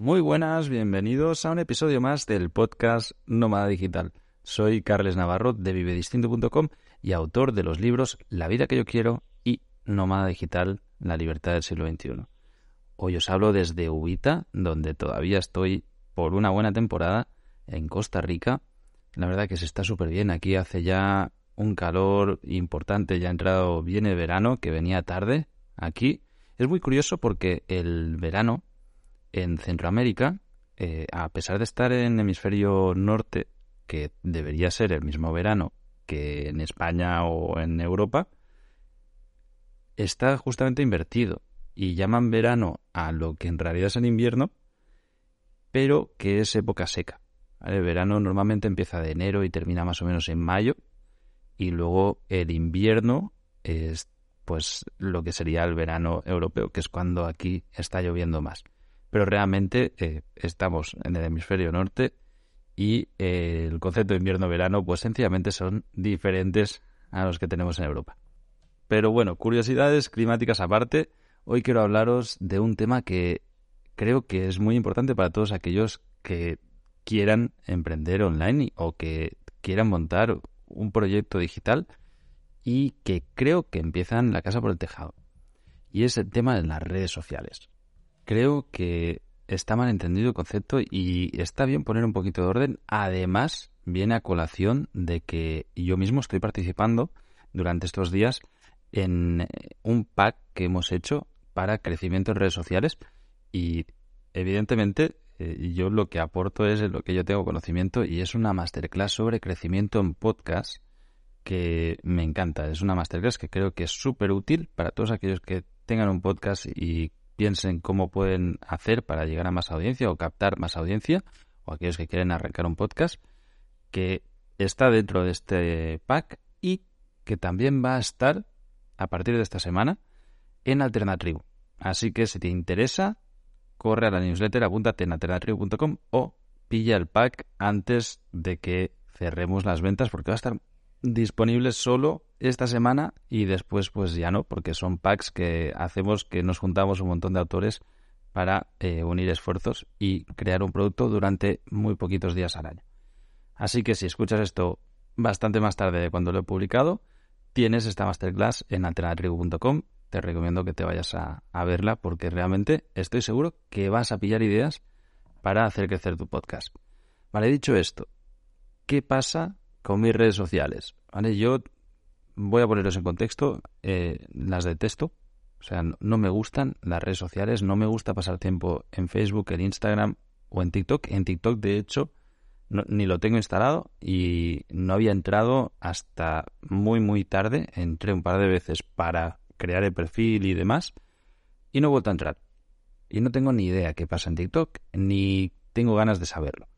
Muy buenas, bienvenidos a un episodio más del podcast Nómada Digital. Soy Carles Navarro de vivedistinto.com y autor de los libros La vida que yo quiero y Nómada Digital, la libertad del siglo XXI. Hoy os hablo desde Ubita, donde todavía estoy por una buena temporada en Costa Rica. La verdad que se está súper bien. Aquí hace ya un calor importante, ya ha entrado bien el verano, que venía tarde aquí. Es muy curioso porque el verano en Centroamérica, eh, a pesar de estar en hemisferio norte, que debería ser el mismo verano que en España o en Europa, está justamente invertido y llaman verano a lo que en realidad es el invierno, pero que es época seca. El verano normalmente empieza de enero y termina más o menos en mayo, y luego el invierno es pues lo que sería el verano europeo, que es cuando aquí está lloviendo más pero realmente eh, estamos en el hemisferio norte y eh, el concepto de invierno-verano pues sencillamente son diferentes a los que tenemos en Europa. Pero bueno, curiosidades climáticas aparte, hoy quiero hablaros de un tema que creo que es muy importante para todos aquellos que quieran emprender online o que quieran montar un proyecto digital y que creo que empiezan la casa por el tejado. Y es el tema de las redes sociales creo que está mal entendido el concepto y está bien poner un poquito de orden. Además, viene a colación de que yo mismo estoy participando durante estos días en un pack que hemos hecho para crecimiento en redes sociales y evidentemente eh, yo lo que aporto es lo que yo tengo conocimiento y es una masterclass sobre crecimiento en podcast que me encanta. Es una masterclass que creo que es súper útil para todos aquellos que tengan un podcast y piensen cómo pueden hacer para llegar a más audiencia o captar más audiencia, o aquellos que quieren arrancar un podcast, que está dentro de este pack y que también va a estar a partir de esta semana en Alternatribu. Así que si te interesa, corre a la newsletter, apúntate en alternatribu.com o pilla el pack antes de que cerremos las ventas porque va a estar disponible solo esta semana y después pues ya no, porque son packs que hacemos que nos juntamos un montón de autores para eh, unir esfuerzos y crear un producto durante muy poquitos días al año. Así que si escuchas esto bastante más tarde de cuando lo he publicado, tienes esta masterclass en alternatribu.com. Te recomiendo que te vayas a, a verla porque realmente estoy seguro que vas a pillar ideas para hacer crecer tu podcast. Vale, dicho esto, ¿qué pasa con mis redes sociales? Vale, yo voy a poneros en contexto, eh, las detesto. O sea, no, me gustan las redes sociales, no me gusta pasar tiempo en Facebook, en Instagram o en TikTok. En TikTok, de hecho, ni lo tengo instalado y no había entrado hasta muy, muy tarde. Entré un par de veces para crear el perfil y demás y no he vuelto a entrar. Y no tengo ni idea qué pasa en TikTok, ni tengo ganas de saberlo.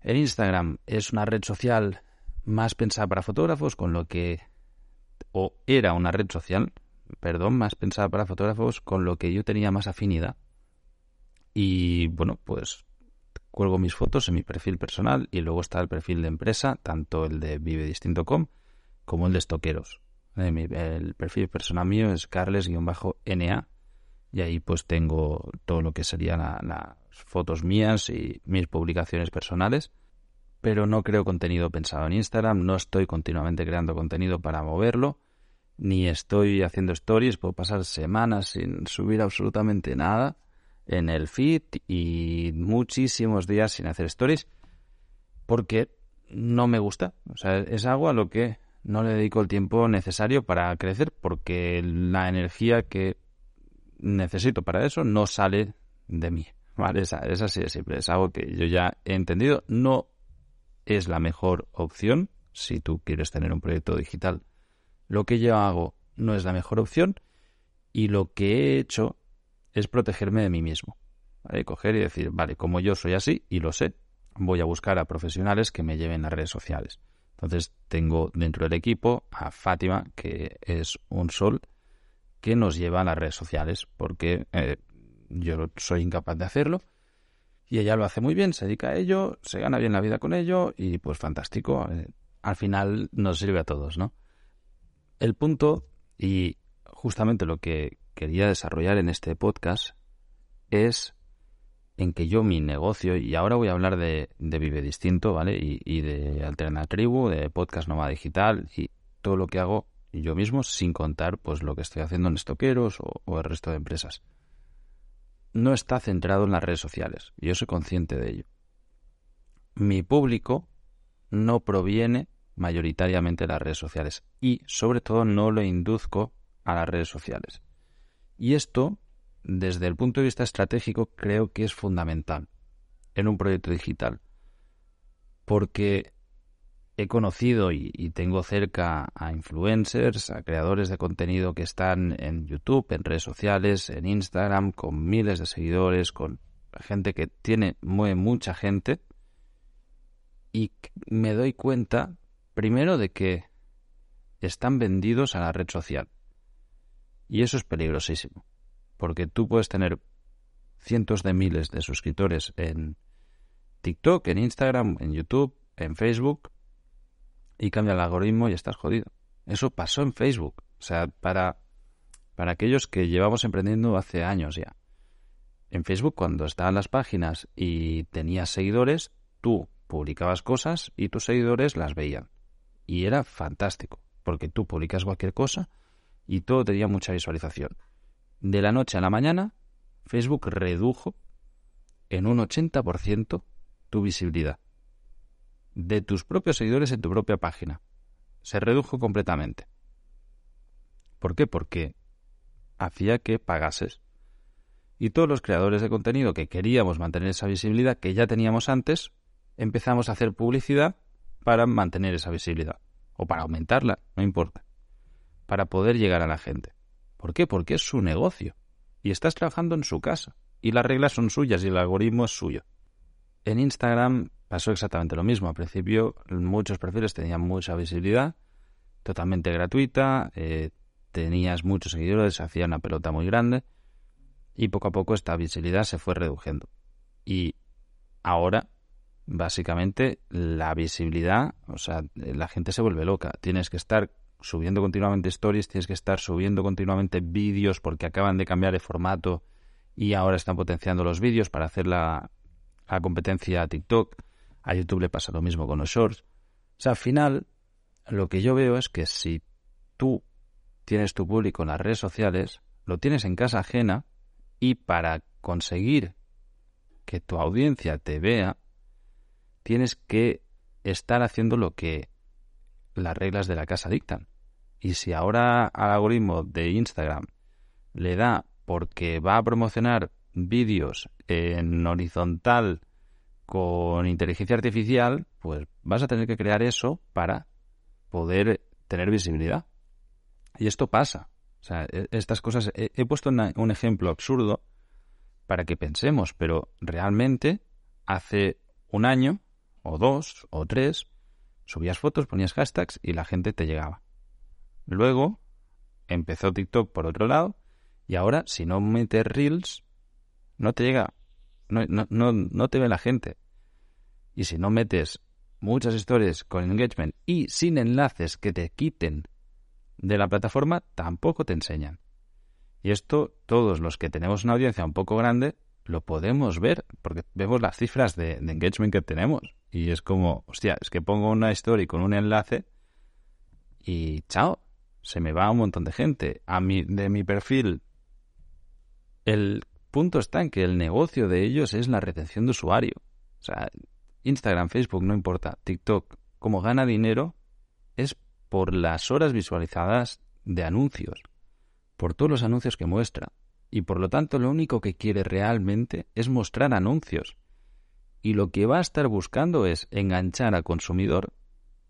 El Instagram es una red social más pensada para fotógrafos, con lo que, o era una red social, perdón, más pensada para fotógrafos, con lo que yo tenía más afinidad. Y bueno, pues cuelgo mis fotos en mi perfil personal y luego está el perfil de empresa, tanto el de vivedistinto.com como el de estoqueros. Eh, el perfil personal mío es carles-na y ahí pues tengo todo lo que serían las fotos mías y mis publicaciones personales pero no creo contenido pensado en Instagram, no estoy continuamente creando contenido para moverlo, ni estoy haciendo stories, puedo pasar semanas sin subir absolutamente nada en el feed y muchísimos días sin hacer stories porque no me gusta, o sea, es algo a lo que no le dedico el tiempo necesario para crecer porque la energía que necesito para eso no sale de mí. Vale, es, así de simple, es algo que yo ya he entendido, no es la mejor opción si tú quieres tener un proyecto digital lo que yo hago no es la mejor opción y lo que he hecho es protegerme de mí mismo. ¿vale? Coger y decir, vale, como yo soy así y lo sé, voy a buscar a profesionales que me lleven a redes sociales. Entonces tengo dentro del equipo a Fátima, que es un sol que nos lleva a las redes sociales, porque eh, yo soy incapaz de hacerlo y ella lo hace muy bien, se dedica a ello, se gana bien la vida con ello y pues fantástico. Eh, al final nos sirve a todos, ¿no? El punto y justamente lo que quería desarrollar en este podcast es en que yo mi negocio, y ahora voy a hablar de, Vive Distinto, ¿vale? Y, de Alternatribu, de Podcast Nova Digital y todo lo que hago yo mismo sin contar pues lo que estoy haciendo en Estoqueros o el resto de empresas no está centrado en las redes sociales. Yo soy consciente de ello. Mi público no proviene mayoritariamente de las redes sociales y sobre todo no lo induzco a las redes sociales. Y esto, desde el punto de vista estratégico, creo que es fundamental en un proyecto digital. Porque he conocido y, tengo cerca a influencers, a creadores de contenido que están en YouTube, en redes sociales, en Instagram, con miles de seguidores, con gente que tiene, mueve mucha gente. Y me doy cuenta, primero, de que están vendidos a la red social. Y eso es peligrosísimo. Porque tú puedes tener cientos de miles de suscriptores en TikTok, en Instagram, en YouTube, en Facebook, y cambia el algoritmo y estás jodido. Eso pasó en Facebook. O sea, para, para aquellos que llevamos emprendiendo hace años ya. En Facebook, cuando estaban las páginas y tenías seguidores, tú publicabas cosas y tus seguidores las veían. Y era fantástico, porque tú publicas cualquier cosa y todo tenía mucha visualización. De la noche a la mañana, Facebook redujo en un 80% tu visibilidad de tus propios seguidores en tu propia página. Se redujo completamente. ¿Por qué? Porque hacía que pagases. Y todos los creadores de contenido que queríamos mantener esa visibilidad que ya teníamos antes, empezamos a hacer publicidad para mantener esa visibilidad. O para aumentarla, no importa. Para poder llegar a la gente. ¿Por qué? Porque es su negocio. Y estás trabajando en su casa. Y las reglas son suyas y el algoritmo es suyo. En Instagram pasó exactamente lo mismo. Al principio muchos perfiles tenían mucha visibilidad, totalmente gratuita, eh, tenías muchos seguidores, se hacía una pelota muy grande y poco a poco esta visibilidad se fue reduciendo. Y ahora, básicamente, la visibilidad, o sea, la gente se vuelve loca. Tienes que estar subiendo continuamente stories, tienes que estar subiendo continuamente vídeos porque acaban de cambiar el formato y ahora están potenciando los vídeos para hacer la, la competencia a TikTok. A YouTube le pasa lo mismo con los shorts. O sea, al final, lo que yo veo es que si tú tienes tu público en las redes sociales, lo tienes en casa ajena y para conseguir que tu audiencia te vea, tienes que estar haciendo lo que las reglas de la casa dictan. Y si ahora al algoritmo de Instagram le da porque va a promocionar vídeos en horizontal con inteligencia artificial, pues vas a tener que crear eso para poder tener visibilidad. Y esto pasa. O sea, e, estas cosas, he, puesto un ejemplo absurdo para que pensemos, pero realmente hace un año, o dos, o tres, subías fotos, ponías hashtags y la gente te llegaba. Luego empezó TikTok por otro lado y ahora si no metes reels, no te llega, no, no, no, te ve la gente. Y si no metes muchas historias con engagement y sin enlaces que te quiten de la plataforma, tampoco te enseñan. Y esto, todos los que tenemos una audiencia un poco grande, lo podemos ver, porque vemos las cifras de, engagement que tenemos. Y es como, hostia, es que pongo una story con un enlace y chao, se me va un montón de gente. A mi, de mi perfil, el punto está en que el negocio de ellos es la retención de usuario. O sea, Instagram, Facebook, no importa, TikTok, como gana dinero es por las horas visualizadas de anuncios, por todos los anuncios que muestra. Y por lo tanto lo único que quiere realmente es mostrar anuncios. Y lo que va a estar buscando es enganchar al consumidor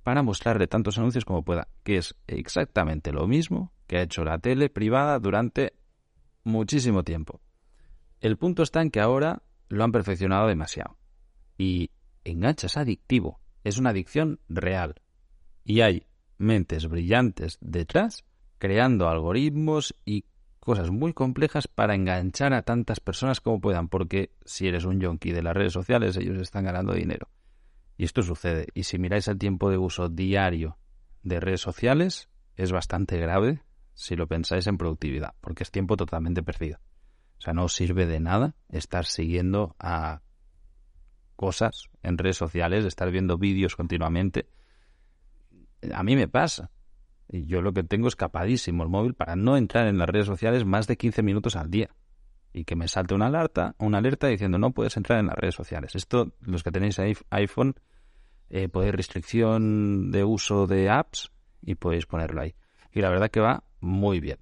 para mostrarle tantos anuncios como pueda, que es exactamente lo mismo que ha hecho la tele privada durante muchísimo tiempo. El punto está en que ahora lo han perfeccionado demasiado. Y engancha, es adictivo, es una adicción real. Y hay mentes brillantes detrás creando algoritmos y cosas muy complejas para enganchar a tantas personas como puedan, porque si eres un yonki de las redes sociales, ellos están ganando dinero. Y esto sucede. Y si miráis el tiempo de uso diario de redes sociales, es bastante grave si lo pensáis en productividad, porque es tiempo totalmente perdido. O sea, no sirve de nada estar siguiendo a cosas en redes sociales, estar viendo vídeos continuamente. A mí me pasa. Y yo lo que tengo es capadísimo el móvil para no entrar en las redes sociales más de 15 minutos al día. Y que me salte una alerta, una alerta diciendo no puedes entrar en las redes sociales. Esto, los que tenéis iPhone, eh, podéis restricción de uso de apps y podéis ponerlo ahí. Y la verdad que va muy bien.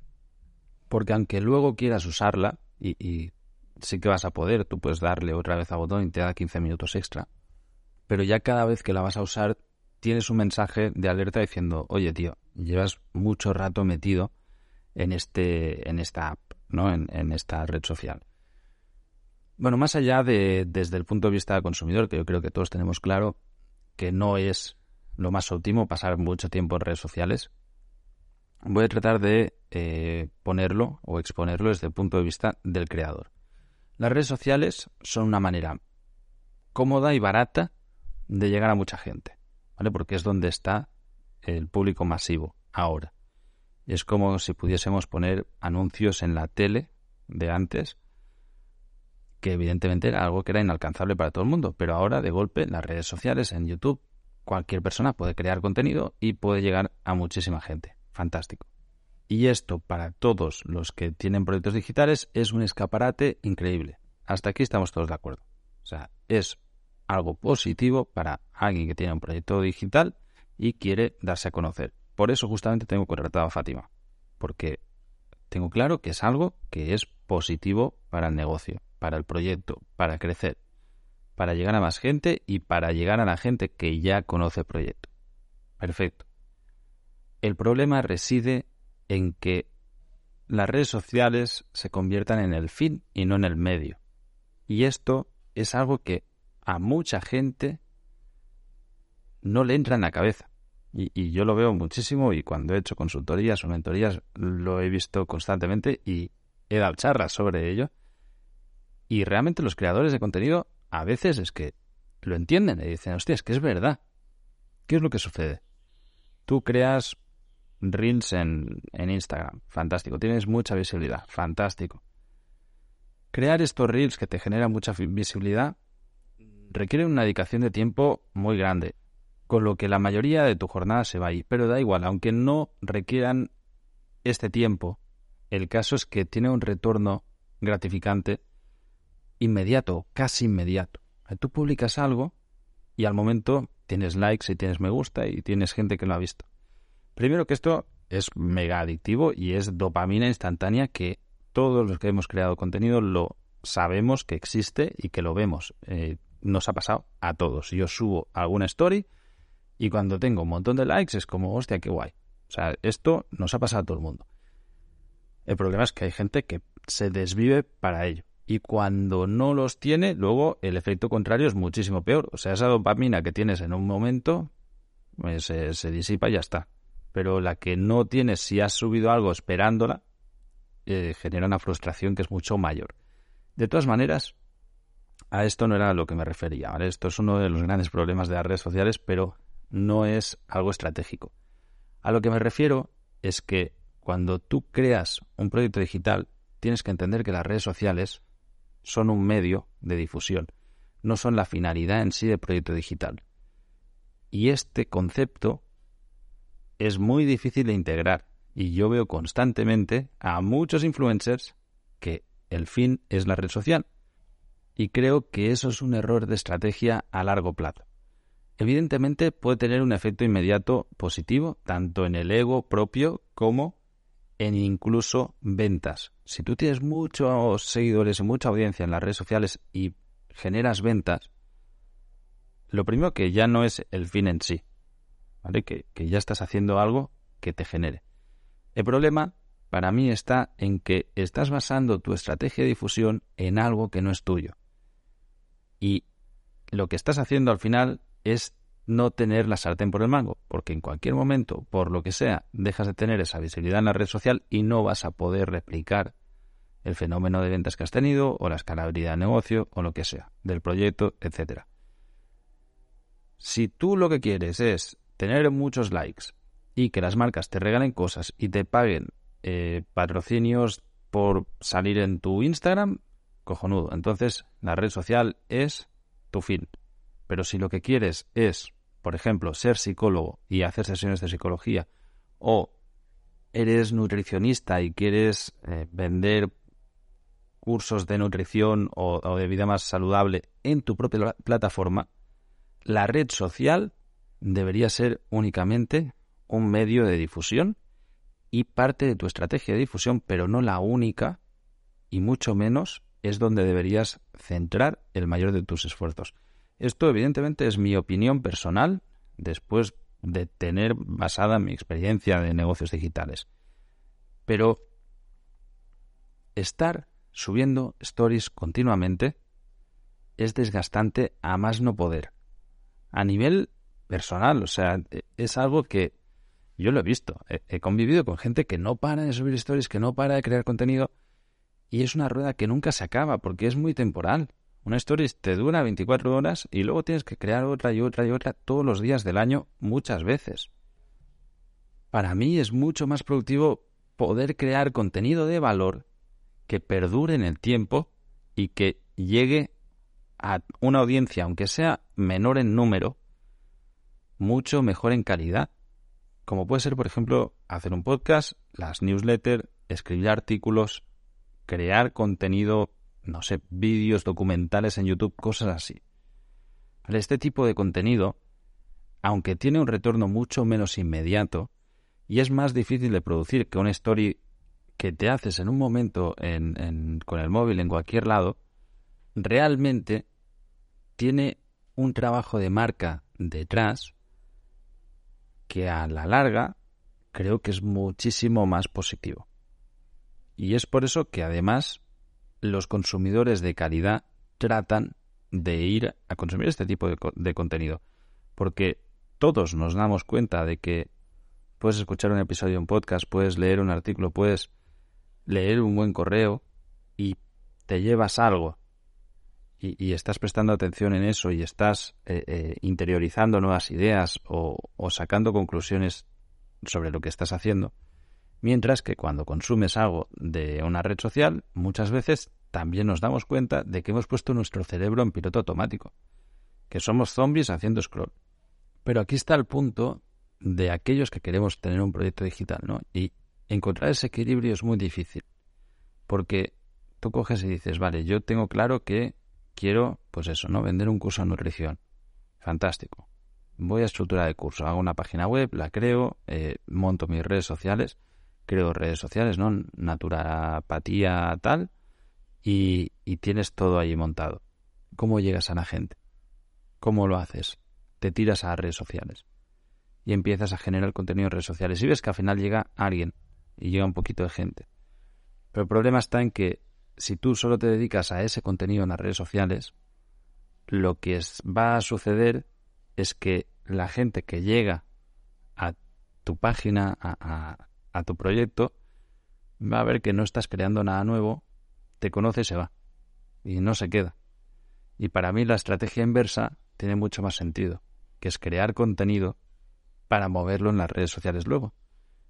Porque aunque luego quieras usarla, y, sí que vas a poder, tú puedes darle otra vez a botón y te da 15 minutos extra. Pero ya cada vez que la vas a usar, tienes un mensaje de alerta diciendo, oye tío, llevas mucho rato metido en, este, en esta app, ¿no? En esta red social. Bueno, más allá de desde el punto de vista del consumidor, que yo creo que todos tenemos claro que no es lo más óptimo pasar mucho tiempo en redes sociales, voy a tratar de eh, ponerlo o exponerlo desde el punto de vista del creador. Las redes sociales son una manera cómoda y barata de llegar a mucha gente, ¿vale? Porque es donde está el público masivo ahora. Es como si pudiésemos poner anuncios en la tele de antes, que evidentemente era algo que era inalcanzable para todo el mundo, pero ahora de golpe las redes sociales, en YouTube, cualquier persona puede crear contenido y puede llegar a muchísima gente. Fantástico. Y esto para todos los que tienen proyectos digitales es un escaparate increíble. Hasta aquí estamos todos de acuerdo. O sea, es algo positivo para alguien que tiene un proyecto digital y quiere darse a conocer. Por eso justamente tengo contratado a Fátima, porque tengo claro que es algo que es positivo para el negocio, para el proyecto, para crecer, para llegar a más gente y para llegar a la gente que ya conoce el proyecto. Perfecto. El problema reside en que las redes sociales se conviertan en el fin y no en el medio. Y esto es algo que a mucha gente no le entra en la cabeza. Y, yo lo veo muchísimo y cuando he hecho consultorías o mentorías lo he visto constantemente y he dado charlas sobre ello. Y realmente los creadores de contenido a veces es que lo entienden y dicen, hostia, es que es verdad. ¿Qué es lo que sucede? Tú creas reels en, en Instagram, fantástico. Tienes mucha visibilidad, fantástico. Crear estos reels que te generan mucha visibilidad requiere una dedicación de tiempo muy grande con lo que la mayoría de tu jornada se va ahí. Pero da igual, aunque no requieran este tiempo, el caso es que tiene un retorno gratificante inmediato, casi inmediato. Tú publicas algo y al momento tienes likes y tienes me gusta y tienes gente que lo ha visto. Primero que esto es mega adictivo y es dopamina instantánea que todos los que hemos creado contenido lo sabemos que existe y que lo vemos. Eh, nos ha pasado a todos. Yo subo alguna story y cuando tengo un montón de likes es como, hostia, qué guay. O sea, esto nos ha pasado a todo el mundo. El problema es que hay gente que se desvive para ello. Y cuando no los tiene, luego el efecto contrario es muchísimo peor. O sea, esa dopamina que tienes en un momento pues, se, disipa y ya está. Pero la que no tienes si has subido algo esperándola, eh, genera una frustración que es mucho mayor. De todas maneras, a esto no era a lo que me refería. Esto es uno de los grandes problemas de las redes sociales, pero no es algo estratégico. A lo que me refiero es que cuando tú creas un proyecto digital, tienes que entender que las redes sociales son un medio de difusión, no son la finalidad en sí del proyecto digital. Y este concepto es muy difícil de integrar y yo veo constantemente a muchos influencers que el fin es la red social. Y creo que eso es un error de estrategia a largo plazo. Evidentemente puede tener un efecto inmediato positivo, tanto en el ego propio como en incluso ventas. Si tú tienes muchos seguidores y mucha audiencia en las redes sociales y generas ventas, lo primero que ya no es el fin en sí. Que, que ya estás haciendo algo que te genere. El problema para mí está en que estás basando tu estrategia de difusión en algo que no es tuyo. Y lo que estás haciendo al final es no tener la sartén por el mango, porque en cualquier momento, por lo que sea, dejas de tener esa visibilidad en la red social y no vas a poder replicar el fenómeno de ventas que has tenido o la escalabilidad de negocio o lo que sea, del proyecto, etcétera. Si tú lo que quieres es tener muchos likes y que las marcas te regalen cosas y te paguen eh, patrocinios por salir en tu Instagram, cojonudo. Entonces, la red social es tu fin. Pero si lo que quieres es, por ejemplo, ser psicólogo y hacer sesiones de psicología, o eres nutricionista y quieres eh, vender cursos de nutrición o, o, de vida más saludable en tu propia plataforma, la red social debería ser únicamente un medio de difusión y parte de tu estrategia de difusión, pero no la única y mucho menos es donde deberías centrar el mayor de tus esfuerzos. Esto evidentemente es mi opinión personal después de tener basada mi experiencia de negocios digitales. Pero estar subiendo stories continuamente es desgastante a más no poder. A nivel personal, o sea, es algo que yo lo he visto. He, convivido con gente que no para de subir stories, que no para de crear contenido y es una rueda que nunca se acaba porque es muy temporal. Una story te dura 24 horas y luego tienes que crear otra y otra y otra todos los días del año muchas veces. Para mí es mucho más productivo poder crear contenido de valor que perdure en el tiempo y que llegue a una audiencia, aunque sea menor en número, mucho mejor en calidad como puede ser, por ejemplo, hacer un podcast, las newsletters, escribir artículos, crear contenido, no sé, vídeos, documentales en YouTube, cosas así. Este tipo de contenido, aunque tiene un retorno mucho menos inmediato y es más difícil de producir que una story que te haces en un momento con el móvil en cualquier lado, realmente tiene un trabajo de marca detrás que a la larga creo que es muchísimo más positivo. Y es por eso que además los consumidores de calidad tratan de ir a consumir este tipo de, contenido. Porque todos nos damos cuenta de que puedes escuchar un episodio de un podcast, puedes leer un artículo, puedes leer un buen correo y te llevas algo y, estás prestando atención en eso y estás eh, eh, interiorizando nuevas ideas o, sacando conclusiones sobre lo que estás haciendo, mientras que cuando consumes algo de una red social, muchas veces también nos damos cuenta de que hemos puesto nuestro cerebro en piloto automático, que somos zombies haciendo scroll. Pero aquí está el punto de aquellos que queremos tener un proyecto digital, ¿no? Y encontrar ese equilibrio es muy difícil, porque tú coges y dices, vale, yo tengo claro que quiero, pues eso, ¿no? Vender un curso de nutrición. Fantástico. Voy a estructurar el curso, hago una página web, la creo, eh, monto mis redes sociales, creo redes sociales, ¿no? Naturapatía tal, y, tienes todo ahí montado. ¿Cómo llegas a la gente? ¿Cómo lo haces? Te tiras a redes sociales y empiezas a generar contenido en redes sociales y ves que al final llega alguien y llega un poquito de gente. Pero el problema está en que si tú solo te dedicas a ese contenido en las redes sociales, lo que va a suceder es que la gente que llega a tu página, a, a, tu proyecto, va a ver que no estás creando nada nuevo, te conoce y se va. Y no se queda. Y para mí la estrategia inversa tiene mucho más sentido, que es crear contenido para moverlo en las redes sociales luego.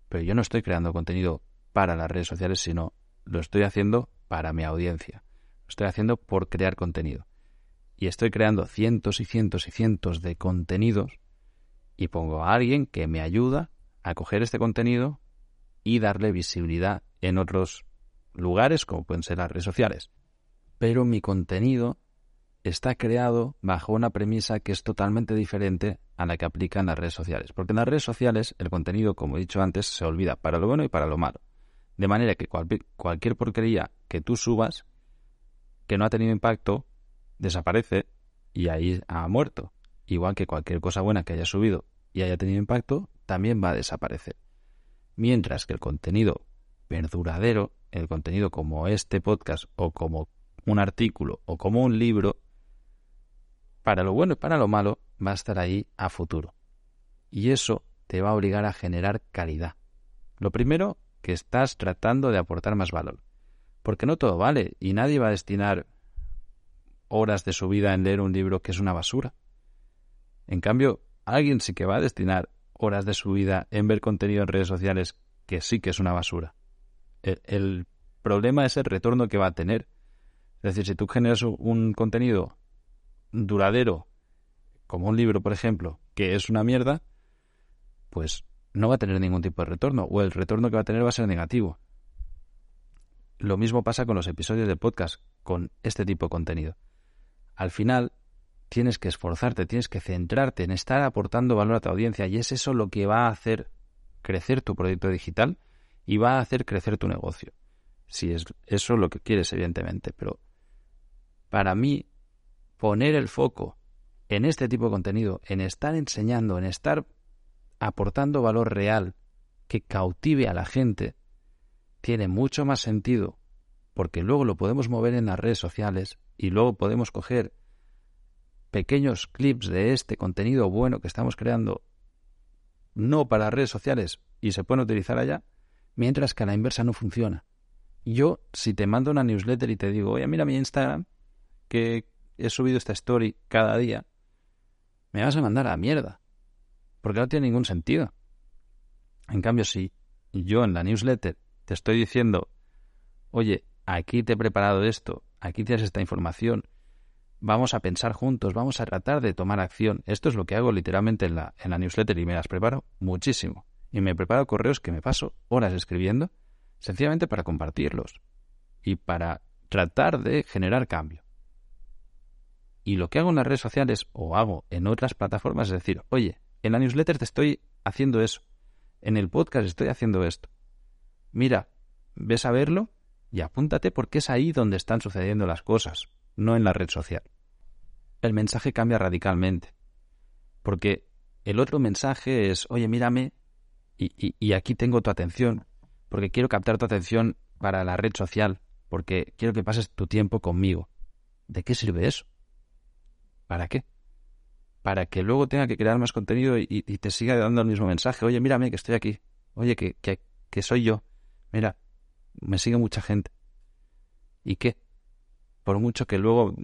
Pero yo no estoy creando contenido para las redes sociales, sino lo estoy haciendo para mi audiencia. Lo estoy haciendo por crear contenido. Y estoy creando cientos y cientos y cientos de contenidos y pongo a alguien que me ayuda a coger este contenido y darle visibilidad en otros lugares como pueden ser las redes sociales. Pero mi contenido está creado bajo una premisa que es totalmente diferente a la que aplican las redes sociales. Porque en las redes sociales el contenido, como he dicho antes, se olvida para lo bueno y para lo malo. De manera que cualquier porquería que tú subas, que no ha tenido impacto, desaparece y ahí ha muerto. Igual que cualquier cosa buena que hayas subido y haya tenido impacto, también va a desaparecer. Mientras que el contenido perduradero, el contenido como este podcast o como un artículo o como un libro, para lo bueno y para lo malo, va a estar ahí a futuro. Y eso te va a obligar a generar calidad. Lo primero, que estás tratando de aportar más valor. Porque no todo vale y nadie va a destinar horas de su vida en leer un libro que es una basura. En cambio, alguien sí que va a destinar horas de su vida en ver contenido en redes sociales que sí que es una basura. El, problema es el retorno que va a tener. Es decir, si tú generas un contenido duradero, como un libro, por ejemplo, que es una mierda, pues no va a tener ningún tipo de retorno, o el retorno que va a tener va a ser negativo. Lo mismo pasa con los episodios de podcast, con este tipo de contenido. Al final, tienes que esforzarte, tienes que centrarte en estar aportando valor a tu audiencia, y es eso lo que va a hacer crecer tu proyecto digital y va a hacer crecer tu negocio. Si es eso lo que quieres, evidentemente, pero para mí, poner el foco en este tipo de contenido, en estar enseñando, en estar aportando valor real que cautive a la gente, tiene mucho más sentido, porque luego lo podemos mover en las redes sociales y luego podemos coger pequeños clips de este contenido bueno que estamos creando, no para redes sociales y se pueden utilizar allá, mientras que a la inversa no funciona. Yo, si te mando una newsletter y te digo, oye, mira mi Instagram, que he subido esta story cada día, me vas a mandar a mierda porque no tiene ningún sentido. En cambio, si yo en la newsletter te estoy diciendo, oye, aquí te he preparado esto, aquí tienes esta información, vamos a pensar juntos, vamos a tratar de tomar acción. Esto es lo que hago literalmente en la, en la newsletter y me las preparo muchísimo. Y me preparo correos que me paso horas escribiendo, sencillamente para compartirlos y para tratar de generar cambio. Y lo que hago en las redes sociales o hago en otras plataformas es decir, oye, en la newsletter te estoy haciendo eso. En el podcast estoy haciendo esto. Mira, ves a verlo y apúntate porque es ahí donde están sucediendo las cosas, no en la red social. El mensaje cambia radicalmente. Porque el otro mensaje es, oye, mírame y, y aquí tengo tu atención, porque quiero captar tu atención para la red social, porque quiero que pases tu tiempo conmigo. ¿De qué sirve eso? ¿Para qué? Para que luego tenga que crear más contenido y, te siga dando el mismo mensaje. Oye, mírame que estoy aquí. Oye, que, que, soy yo. Mira, me sigue mucha gente. ¿Y qué? Por mucho que luego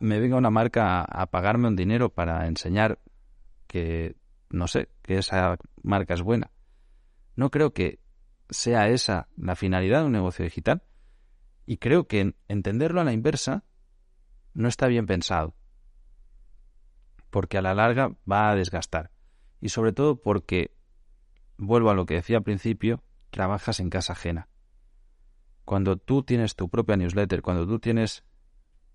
me venga una marca a, pagarme un dinero para enseñar que, no sé, que esa marca es buena. No creo que sea esa la finalidad de un negocio digital. Y creo que entenderlo a la inversa no está bien pensado porque a la larga va a desgastar. Y sobre todo porque, vuelvo a lo que decía al principio, trabajas en casa ajena. Cuando tú tienes tu propia newsletter, cuando tú tienes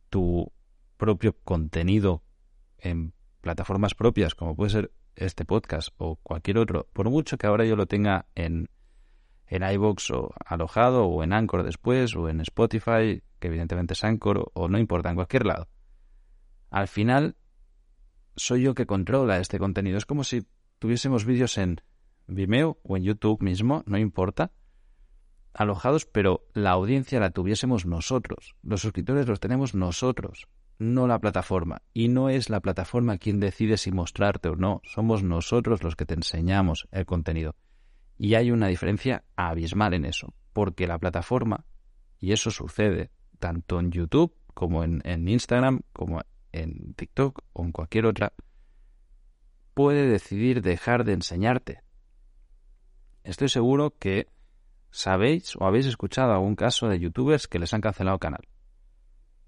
tu propio contenido en plataformas propias, como puede ser este podcast o cualquier otro, por mucho que ahora yo lo tenga en, en iVoox o alojado o en Anchor después o en Spotify, que evidentemente es Anchor o, o no importa, en cualquier lado. Al final soy yo que controla este contenido. Es como si tuviésemos vídeos en Vimeo o en YouTube mismo, no importa, alojados, pero la audiencia la tuviésemos nosotros. Los suscriptores los tenemos nosotros, no la plataforma. Y no es la plataforma quien decide si mostrarte o no, somos nosotros los que te enseñamos el contenido. Y hay una diferencia abismal en eso, porque la plataforma, y eso sucede tanto en YouTube como en, en Instagram, como en TikTok o en cualquier otra, puede decidir dejar de enseñarte. Estoy seguro que sabéis o habéis escuchado algún caso de youtubers que les han cancelado canal.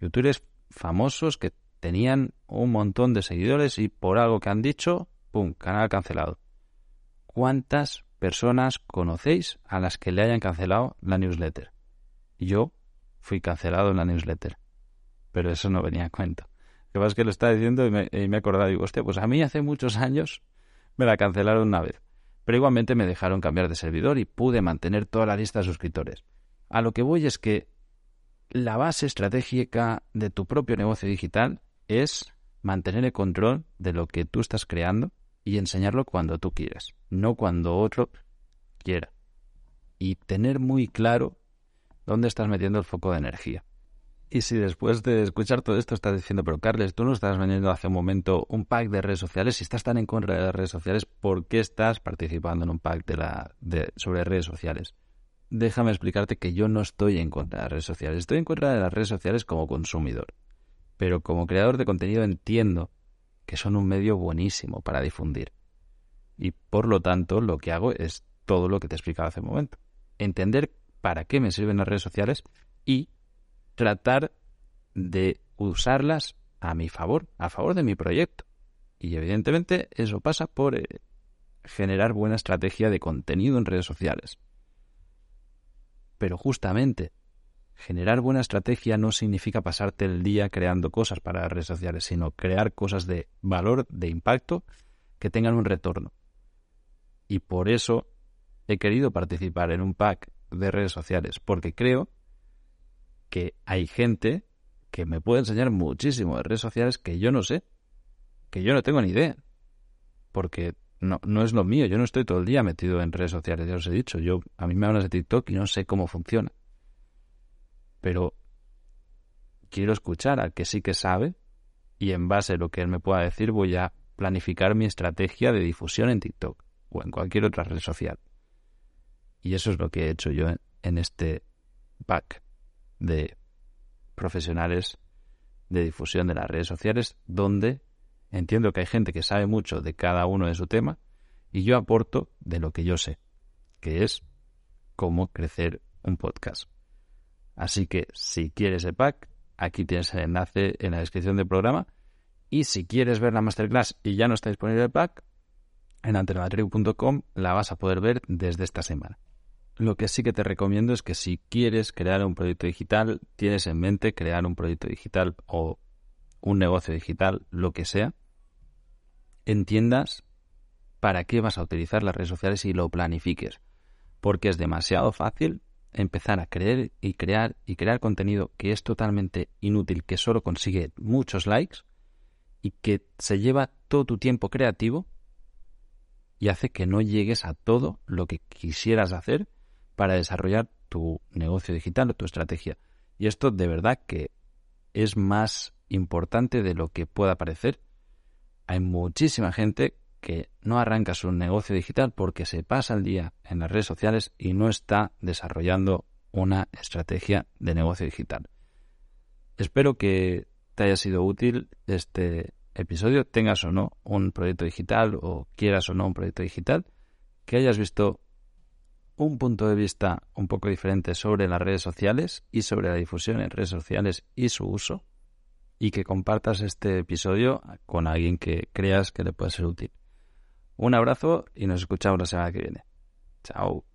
Youtubers famosos que tenían un montón de seguidores y por algo que han dicho, ¡pum!, canal cancelado. ¿Cuántas personas conocéis a las que le hayan cancelado la newsletter? Yo fui cancelado en la newsletter, pero eso no venía a cuento que pasa que lo está diciendo y me, y me he acordado. Digo, hostia, pues a mí hace muchos años me la cancelaron una vez. Pero igualmente me dejaron cambiar de servidor y pude mantener toda la lista de suscriptores. A lo que voy es que la base estratégica de tu propio negocio digital es mantener el control de lo que tú estás creando y enseñarlo cuando tú quieres, no cuando otro quiera. Y tener muy claro dónde estás metiendo el foco de energía. Y si después de escuchar todo esto estás diciendo, pero Carles, tú no estás vendiendo hace un momento un pack de redes sociales, si estás tan en contra de las redes sociales, ¿por qué estás participando en un pack de la, de, sobre redes sociales? Déjame explicarte que yo no estoy en contra de las redes sociales, estoy en contra de las redes sociales como consumidor. Pero como creador de contenido entiendo que son un medio buenísimo para difundir. Y por lo tanto lo que hago es todo lo que te he explicado hace un momento. Entender para qué me sirven las redes sociales y tratar de usarlas a mi favor, a favor de mi proyecto. Y evidentemente eso pasa por eh, generar buena estrategia de contenido en redes sociales. Pero justamente, generar buena estrategia no significa pasarte el día creando cosas para redes sociales, sino crear cosas de valor, de impacto, que tengan un retorno. Y por eso he querido participar en un pack de redes sociales, porque creo que hay gente que me puede enseñar muchísimo de redes sociales que yo no sé, que yo no tengo ni idea, porque no, no es lo mío, yo no estoy todo el día metido en redes sociales, ya os he dicho, yo a mí me hablas de TikTok y no sé cómo funciona, pero quiero escuchar al que sí que sabe y en base a lo que él me pueda decir voy a planificar mi estrategia de difusión en TikTok o en cualquier otra red social. Y eso es lo que he hecho yo en este pack de profesionales de difusión de las redes sociales, donde entiendo que hay gente que sabe mucho de cada uno de su tema y yo aporto de lo que yo sé, que es cómo crecer un podcast. Así que si quieres el pack, aquí tienes el enlace en la descripción del programa. Y si quieres ver la masterclass y ya no está disponible el pack, en antenamatriu.com la vas a poder ver desde esta semana. Lo que sí que te recomiendo es que si quieres crear un proyecto digital, tienes en mente crear un proyecto digital o un negocio digital, lo que sea, entiendas para qué vas a utilizar las redes sociales y lo planifiques. Porque es demasiado fácil empezar a creer y crear y crear contenido que es totalmente inútil, que solo consigue muchos likes y que se lleva todo tu tiempo creativo y hace que no llegues a todo lo que quisieras hacer para desarrollar tu negocio digital o tu estrategia. Y esto de verdad que es más importante de lo que pueda parecer. Hay muchísima gente que no arranca su negocio digital porque se pasa el día en las redes sociales y no está desarrollando una estrategia de negocio digital. Espero que te haya sido útil este episodio, tengas o no un proyecto digital o quieras o no un proyecto digital, que hayas visto un punto de vista un poco diferente sobre las redes sociales y sobre la difusión en redes sociales y su uso y que compartas este episodio con alguien que creas que le puede ser útil. Un abrazo y nos escuchamos la semana que viene. Chao.